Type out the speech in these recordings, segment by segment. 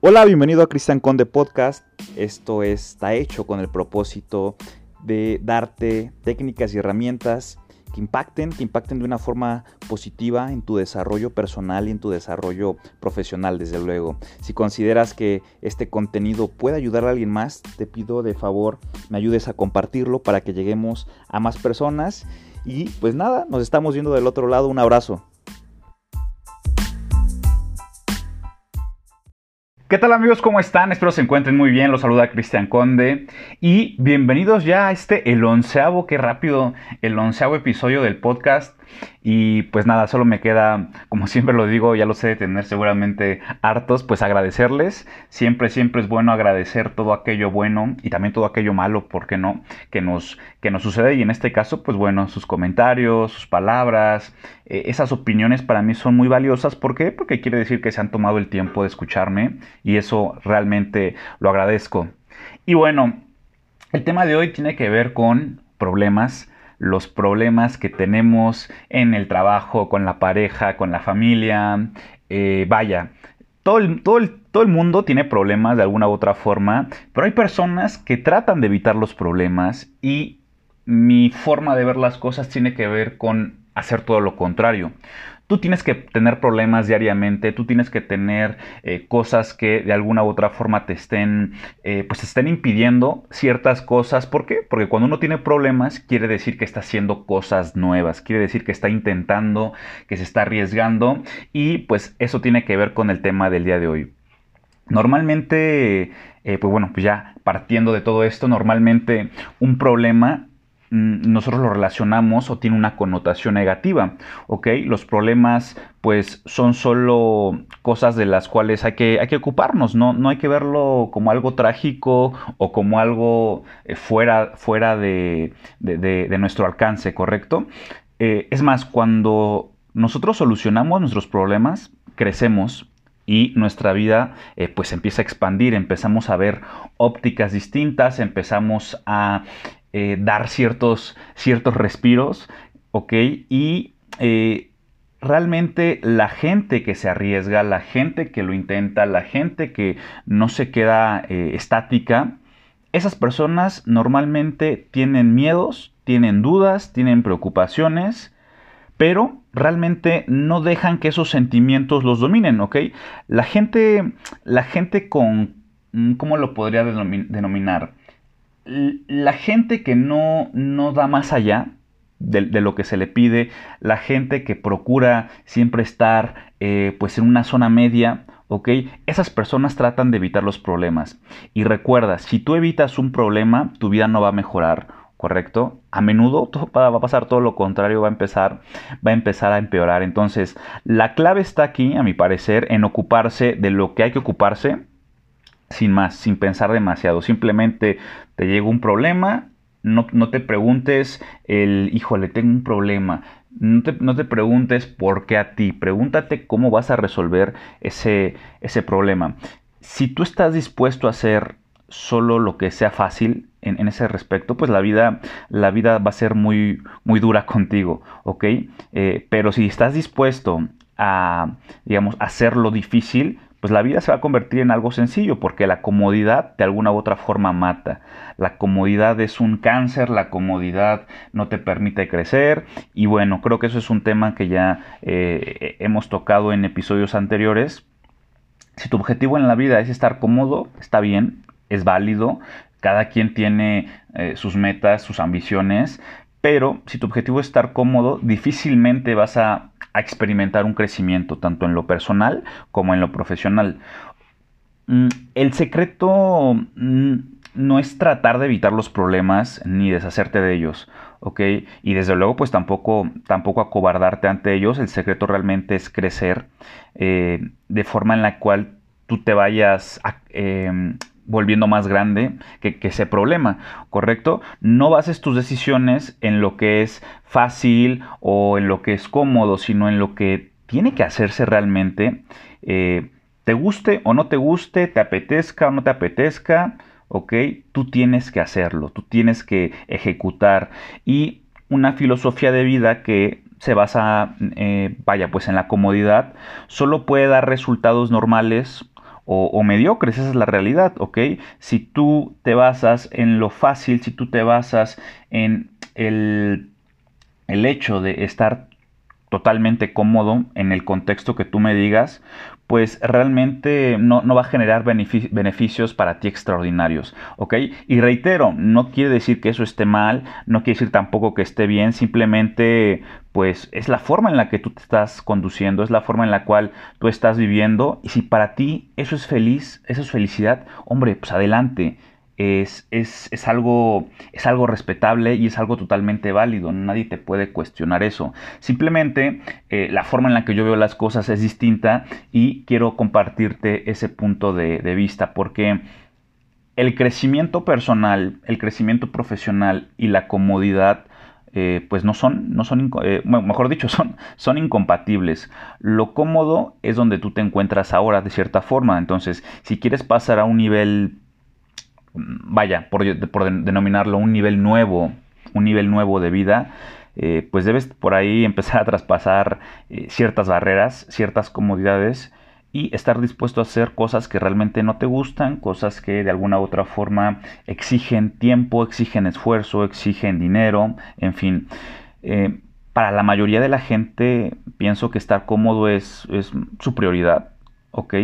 Hola, bienvenido a Cristian Conde Podcast. Esto está hecho con el propósito de darte técnicas y herramientas que impacten, que impacten de una forma positiva en tu desarrollo personal y en tu desarrollo profesional, desde luego. Si consideras que este contenido puede ayudar a alguien más, te pido de favor me ayudes a compartirlo para que lleguemos a más personas. Y pues nada, nos estamos viendo del otro lado. Un abrazo. ¿Qué tal amigos? ¿Cómo están? Espero se encuentren muy bien. Los saluda Cristian Conde. Y bienvenidos ya a este, el onceavo, qué rápido, el onceavo episodio del podcast. Y pues nada, solo me queda, como siempre lo digo, ya lo sé de tener seguramente hartos, pues agradecerles. Siempre, siempre es bueno agradecer todo aquello bueno y también todo aquello malo, ¿por qué no? Que nos, que nos sucede. Y en este caso, pues bueno, sus comentarios, sus palabras, eh, esas opiniones para mí son muy valiosas. ¿Por qué? Porque quiere decir que se han tomado el tiempo de escucharme y eso realmente lo agradezco. Y bueno, el tema de hoy tiene que ver con problemas los problemas que tenemos en el trabajo, con la pareja, con la familia. Eh, vaya, todo el, todo, todo el mundo tiene problemas de alguna u otra forma, pero hay personas que tratan de evitar los problemas y mi forma de ver las cosas tiene que ver con hacer todo lo contrario tú tienes que tener problemas diariamente, tú tienes que tener eh, cosas que de alguna u otra forma te estén, eh, pues estén impidiendo ciertas cosas. ¿Por qué? Porque cuando uno tiene problemas quiere decir que está haciendo cosas nuevas, quiere decir que está intentando, que se está arriesgando y pues eso tiene que ver con el tema del día de hoy. Normalmente, eh, pues bueno, pues ya partiendo de todo esto, normalmente un problema nosotros lo relacionamos o tiene una connotación negativa, ¿ok? Los problemas pues son solo cosas de las cuales hay que, hay que ocuparnos, ¿no? no hay que verlo como algo trágico o como algo eh, fuera, fuera de, nuestro alcance, ¿correcto? Eh, es más, cuando nosotros solucionamos nuestros problemas, crecemos, y nuestra vida eh, pues empieza a expandir, empezamos a ver ópticas distintas, empezamos a eh, dar ciertos, ciertos respiros, ¿ok? Y eh, realmente la gente que se arriesga, la gente que lo intenta, la gente que no se queda eh, estática, esas personas normalmente tienen miedos, tienen dudas, tienen preocupaciones, pero realmente no dejan que esos sentimientos los dominen, ¿ok? La gente, la gente con, ¿cómo lo podría denominar? La gente que no, no da más allá de, lo que se le pide, la gente que procura siempre estar eh, pues en una zona media, ¿ok? Esas personas tratan de evitar los problemas. Y recuerda, si tú evitas un problema, tu vida no va a mejorar, ¿correcto? A menudo va a pasar todo lo contrario, va a empezar, va a empezar a empeorar. Entonces, la clave está aquí, a mi parecer, en ocuparse de lo que hay que ocuparse, sin más, sin pensar demasiado. Simplemente te llega un problema, no, te preguntes el, híjole, tengo un problema. No te, no te, preguntes por qué a ti, pregúntate cómo vas a resolver ese, ese problema. Si tú estás dispuesto a hacer solo lo que sea fácil en, ese respecto, pues la vida, la vida va a ser muy, muy dura contigo, ¿ok? Eh, pero si estás dispuesto a, digamos, hacer lo difícil, pues la vida se va a convertir en algo sencillo, porque la comodidad de alguna u otra forma mata. La comodidad es un cáncer, la comodidad no te permite crecer y bueno, creo que eso es un tema que ya eh, hemos tocado en episodios anteriores. Si tu objetivo en la vida es estar cómodo, está bien, es válido, cada quien tiene eh, sus metas, sus ambiciones, pero si tu objetivo es estar cómodo, difícilmente vas a, experimentar un crecimiento, tanto en lo personal como en lo profesional. Mm, el secreto mm, no es tratar de evitar los problemas ni deshacerte de ellos, ¿ok? Y desde luego, pues tampoco, tampoco acobardarte ante ellos. El secreto realmente es crecer eh, de forma en la cual tú te vayas a, em, volviendo más grande que, ese problema, ¿correcto? No bases tus decisiones en lo que es fácil o en lo que es cómodo, sino en lo que tiene que hacerse realmente. Eh, te guste o no te guste, te apetezca o no te apetezca, ¿ok? Tú tienes que hacerlo, tú tienes que ejecutar. Y una filosofía de vida que se basa, eh, vaya, pues en la comodidad, solo puede dar resultados normales o, mediocres, esa es la realidad, ¿ok? Si tú te basas en lo fácil, si tú te basas en el, el hecho de estar totalmente cómodo en el contexto que tú me digas, pues realmente no, va a generar beneficios para ti extraordinarios, ¿ok? Y reitero, no quiere decir que eso esté mal, no quiere decir tampoco que esté bien, simplemente pues es la forma en la que tú te estás conduciendo, es la forma en la cual tú estás viviendo y si para ti eso es feliz, eso es felicidad, hombre, pues adelante es, es, algo, es algo respetable y es algo totalmente válido. Nadie te puede cuestionar eso. Simplemente eh, la forma en la que yo veo las cosas es distinta y quiero compartirte ese punto de, vista porque el crecimiento personal, el crecimiento profesional y la comodidad eh, pues no son, no son eh, mejor dicho, son, son incompatibles. Lo cómodo es donde tú te encuentras ahora de cierta forma. Entonces, si quieres pasar a un nivel vaya, por, denominarlo, un nivel nuevo, un nivel nuevo de vida, eh, pues debes por ahí empezar a traspasar eh, ciertas barreras, ciertas comodidades y estar dispuesto a hacer cosas que realmente no te gustan, cosas que de alguna u otra forma exigen tiempo, exigen esfuerzo, exigen dinero, en fin. Eh, para la mayoría de la gente pienso que estar cómodo es, es su prioridad, ¿ok?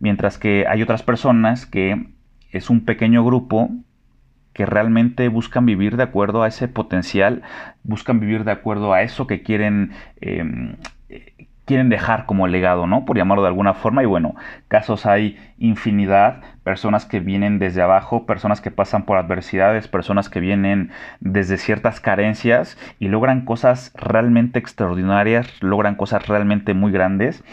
Mientras que hay otras personas que es un pequeño grupo que realmente buscan vivir de acuerdo a ese potencial, buscan vivir de acuerdo a eso que quieren, em, quieren dejar como legado, ¿no? Por llamarlo de alguna forma. Y bueno, casos hay infinidad, personas que vienen desde abajo, personas que pasan por adversidades, personas que vienen desde ciertas carencias y logran cosas realmente extraordinarias, logran cosas realmente muy grandes.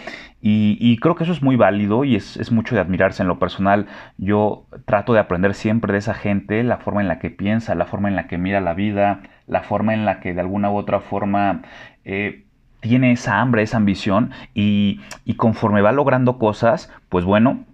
Y, creo que eso es muy válido y es, mucho de admirarse en lo personal. Yo trato de aprender siempre de esa gente, la forma en la que piensa, la forma en la que mira la vida, la forma en la que de alguna u otra forma eh, tiene esa hambre, esa ambición y, conforme va logrando cosas, pues bueno,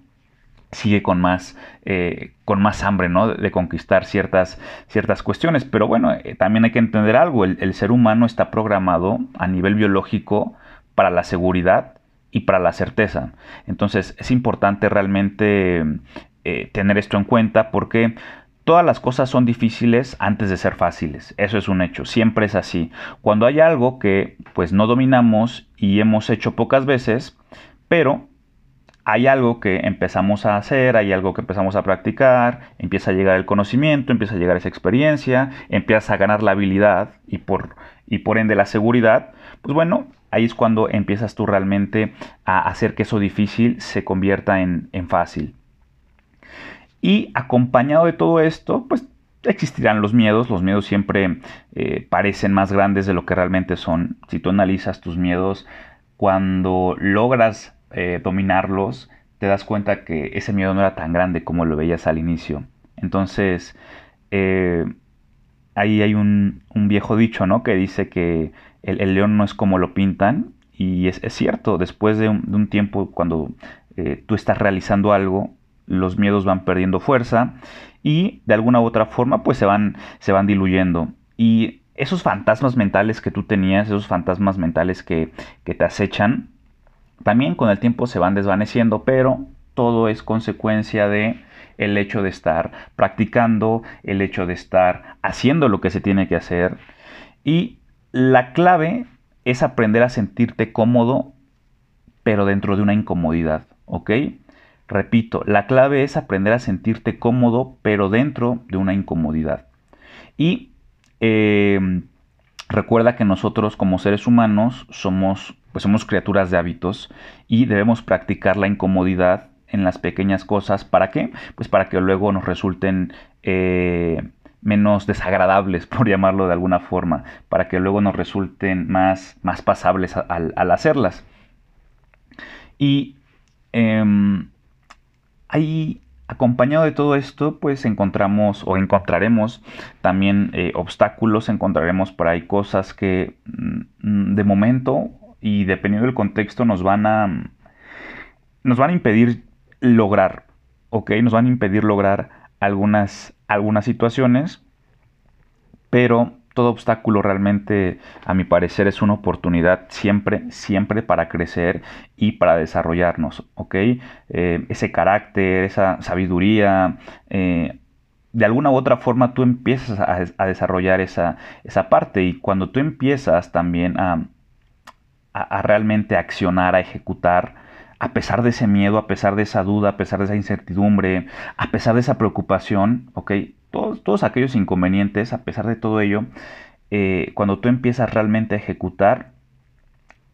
sigue con más, eh, con más hambre, ¿no? De, conquistar ciertas, ciertas cuestiones. Pero bueno, eh, también hay que entender algo, el, ser humano está programado a nivel biológico para la seguridad y para la certeza. Entonces es importante realmente eh, tener esto en cuenta porque Todas las cosas son difíciles antes de ser fáciles, eso es un hecho, siempre es así. Cuando hay algo que pues no dominamos y hemos hecho pocas veces, pero hay algo que empezamos a hacer, hay algo que empezamos a practicar, empieza a llegar el conocimiento, empieza a llegar esa experiencia, empieza a ganar la habilidad y por, y por ende la seguridad, pues bueno, ahí es cuando empiezas tú realmente a hacer que eso difícil se convierta en, fácil. Y acompañado de todo esto, pues existirán los miedos. Los miedos siempre eh, parecen más grandes de lo que realmente son. Si tú analizas tus miedos, cuando logras eh, dominarlos, te das cuenta que ese miedo no era tan grande como lo veías al inicio. Entonces, eh, ahí hay un, viejo dicho, ¿no? Que dice que el, león no es como lo pintan. Y es, cierto, después de un, tiempo, cuando eh, tú estás realizando algo, los miedos van perdiendo fuerza y de alguna u otra forma, pues se van, se van diluyendo. Y esos fantasmas mentales que tú tenías, esos fantasmas mentales que, que te acechan, también con el tiempo se van desvaneciendo, pero todo es consecuencia de el hecho de estar practicando, el hecho de estar haciendo lo que se tiene que hacer. Y la clave es aprender a sentirte cómodo, pero dentro de una incomodidad, ¿ok? Repito, la clave es aprender a sentirte cómodo, pero dentro de una incomodidad. Y eh, recuerda que nosotros como seres humanos somos pues somos criaturas de hábitos y debemos practicar la incomodidad en las pequeñas cosas. ¿Para qué? Pues para que luego nos resulten eh, menos desagradables, por llamarlo de alguna forma, para que luego nos resulten más, más pasables al, hacerlas. Y em, ahí, acompañado de todo esto, pues encontramos o encontraremos también eh, obstáculos, encontraremos por ahí cosas que mm, de momento y dependiendo del contexto nos van a nos van a impedir lograr, ¿ok? Nos van a impedir lograr algunas, algunas situaciones, pero todo obstáculo realmente, a mi parecer, es una oportunidad siempre, siempre para crecer y para desarrollarnos, ¿ok? Eh, ese carácter, esa sabiduría, eh, de alguna u otra forma tú empiezas a, desarrollar esa, esa, parte y cuando tú empiezas también a, a realmente accionar, a ejecutar, a pesar de ese miedo, a pesar de esa duda, a pesar de esa incertidumbre, a pesar de esa preocupación, ¿ok? todos, aquellos inconvenientes, a pesar de todo ello, eh, cuando tú empiezas realmente a ejecutar,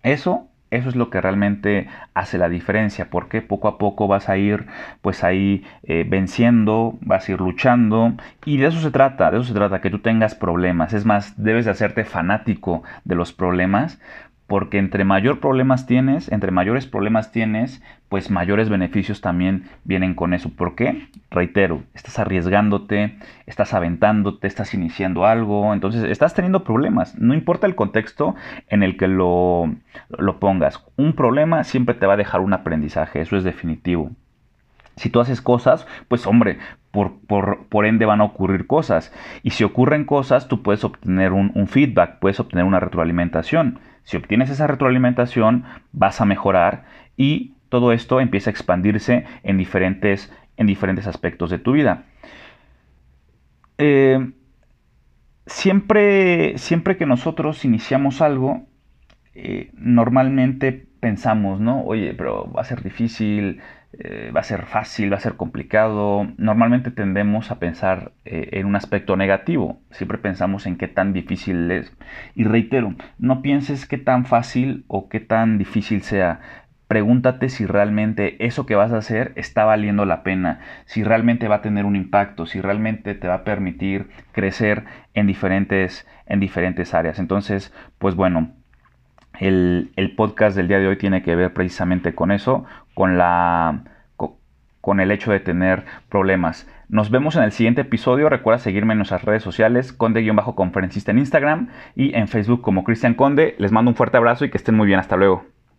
eso, eso es lo que realmente hace la diferencia, porque poco a poco vas a ir pues ahí eh, venciendo, vas a ir luchando, y de eso se trata, de eso se trata, que tú tengas problemas, es más, debes de hacerte fanático de los problemas, porque entre mayor problemas tienes, entre mayores problemas tienes, pues mayores beneficios también vienen con eso. ¿Por qué? Reitero, estás arriesgándote, estás aventándote, estás iniciando algo, entonces estás teniendo problemas. No importa el contexto en el que lo, lo pongas. Un problema siempre te va a dejar un aprendizaje, eso es definitivo. Si tú haces cosas, pues hombre, por, por, ende van a ocurrir cosas. Y si ocurren cosas, tú puedes obtener un, un feedback, puedes obtener una retroalimentación. Si obtienes esa retroalimentación, vas a mejorar y todo esto empieza a expandirse en diferentes, en diferentes aspectos de tu vida. Eh, siempre, siempre que nosotros iniciamos algo, eh, normalmente pensamos, ¿no? Oye, pero va a ser difícil, eh, va a ser fácil, va a ser complicado. Normalmente tendemos a pensar eh, en un aspecto negativo. Siempre pensamos en qué tan difícil es. Y reitero, no pienses qué tan fácil o qué tan difícil sea. Pregúntate si realmente eso que vas a hacer está valiendo la pena, si realmente va a tener un impacto, si realmente te va a permitir crecer en diferentes, en diferentes áreas. Entonces, pues bueno, el, podcast del día de hoy tiene que ver precisamente con eso, con, la, con el hecho de tener problemas. Nos vemos en el siguiente episodio. Recuerda seguirme en nuestras redes sociales, conde-conferencista en Instagram y en Facebook como Cristian Conde. Les mando un fuerte abrazo y que estén muy bien. Hasta luego.